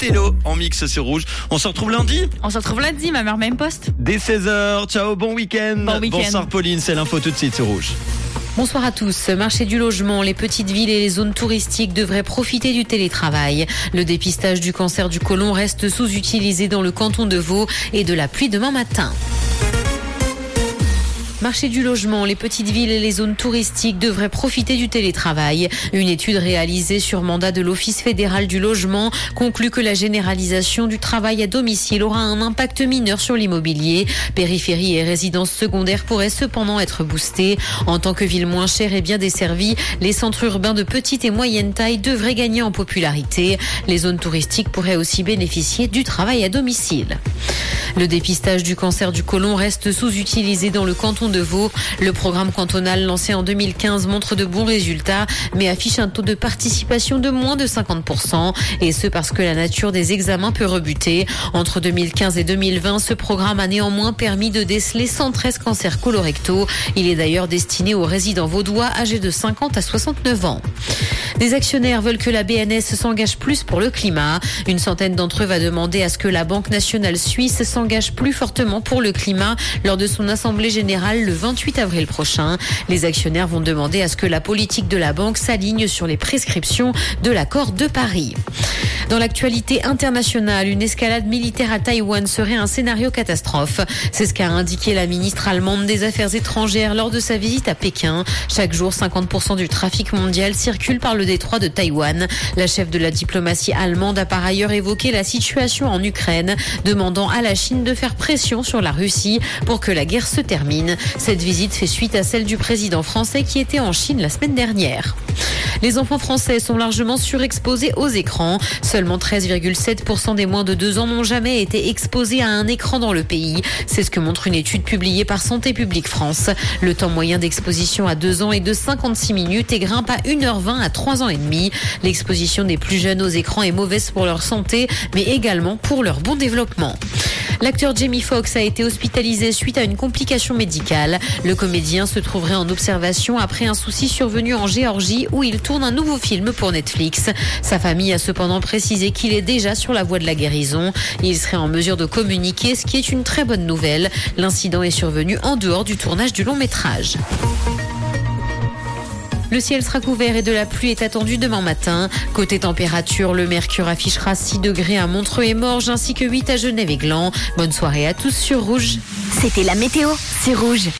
Othello en mix sur Rouge. On se retrouve lundi On se retrouve lundi, ma mère même poste. dès 16h. Ciao, bon week-end. Bon week-end. Bonsoir Pauline, c'est l'info tout de suite sur Rouge. Bonsoir à tous. Marché du logement, les petites villes et les zones touristiques devraient profiter du télétravail. Le dépistage du cancer du côlon reste sous-utilisé dans le canton de Vaud et de la pluie demain matin. Marché du logement, les petites villes et les zones touristiques devraient profiter du télétravail. Une étude réalisée sur mandat de l'Office fédéral du logement conclut que la généralisation du travail à domicile aura un impact mineur sur l'immobilier. Périphérie et résidences secondaires pourraient cependant être boostées. En tant que ville moins chère et bien desservie, les centres urbains de petite et moyenne taille devraient gagner en popularité. Les zones touristiques pourraient aussi bénéficier du travail à domicile. Le dépistage du cancer du côlon reste sous-utilisé dans le canton de. Le programme cantonal lancé en 2015 montre de bons résultats, mais affiche un taux de participation de moins de 50%. Et ce parce que la nature des examens peut rebuter. Entre 2015 et 2020, ce programme a néanmoins permis de déceler 113 cancers colorectaux. Il est d'ailleurs destiné aux résidents vaudois âgés de 50 à 69 ans. Des actionnaires veulent que la BNS s'engage plus pour le climat. Une centaine d'entre eux va demander à ce que la Banque nationale suisse s'engage plus fortement pour le climat lors de son assemblée générale le 28 avril prochain. Les actionnaires vont demander à ce que la politique de la banque s'aligne sur les prescriptions de l'accord de Paris. Dans l'actualité internationale, une escalade militaire à Taïwan serait un scénario catastrophe. C'est ce qu'a indiqué la ministre allemande des Affaires étrangères lors de sa visite à Pékin. Chaque jour, 50% du trafic mondial circule par le détroit de Taïwan. La chef de la diplomatie allemande a par ailleurs évoqué la situation en Ukraine, demandant à la Chine de faire pression sur la Russie pour que la guerre se termine. Cette visite fait suite à celle du président français qui était en Chine la semaine dernière. Les enfants français sont largement surexposés aux écrans. Seulement 13,7% des moins de 2 ans n'ont jamais été exposés à un écran dans le pays. C'est ce que montre une étude publiée par Santé publique France. Le temps moyen d'exposition à 2 ans est de 56 minutes et grimpe à 1h20 à 3 ans et demi. L'exposition des plus jeunes aux écrans est mauvaise pour leur santé, mais également pour leur bon développement. L'acteur Jamie Foxx a été hospitalisé suite à une complication médicale. Le comédien se trouverait en observation après un souci survenu en Géorgie où il tourne un nouveau film pour Netflix. Sa famille a cependant précisé qu'il est déjà sur la voie de la guérison. Il serait en mesure de communiquer, ce qui est une très bonne nouvelle. L'incident est survenu en dehors du tournage du long métrage. Le ciel sera couvert et de la pluie est attendue demain matin. Côté température, le mercure affichera 6 degrés à Montreux et Morges ainsi que 8 à Genève et Gland. Bonne soirée à tous sur Rouge. C'était la météo, c'est rouge.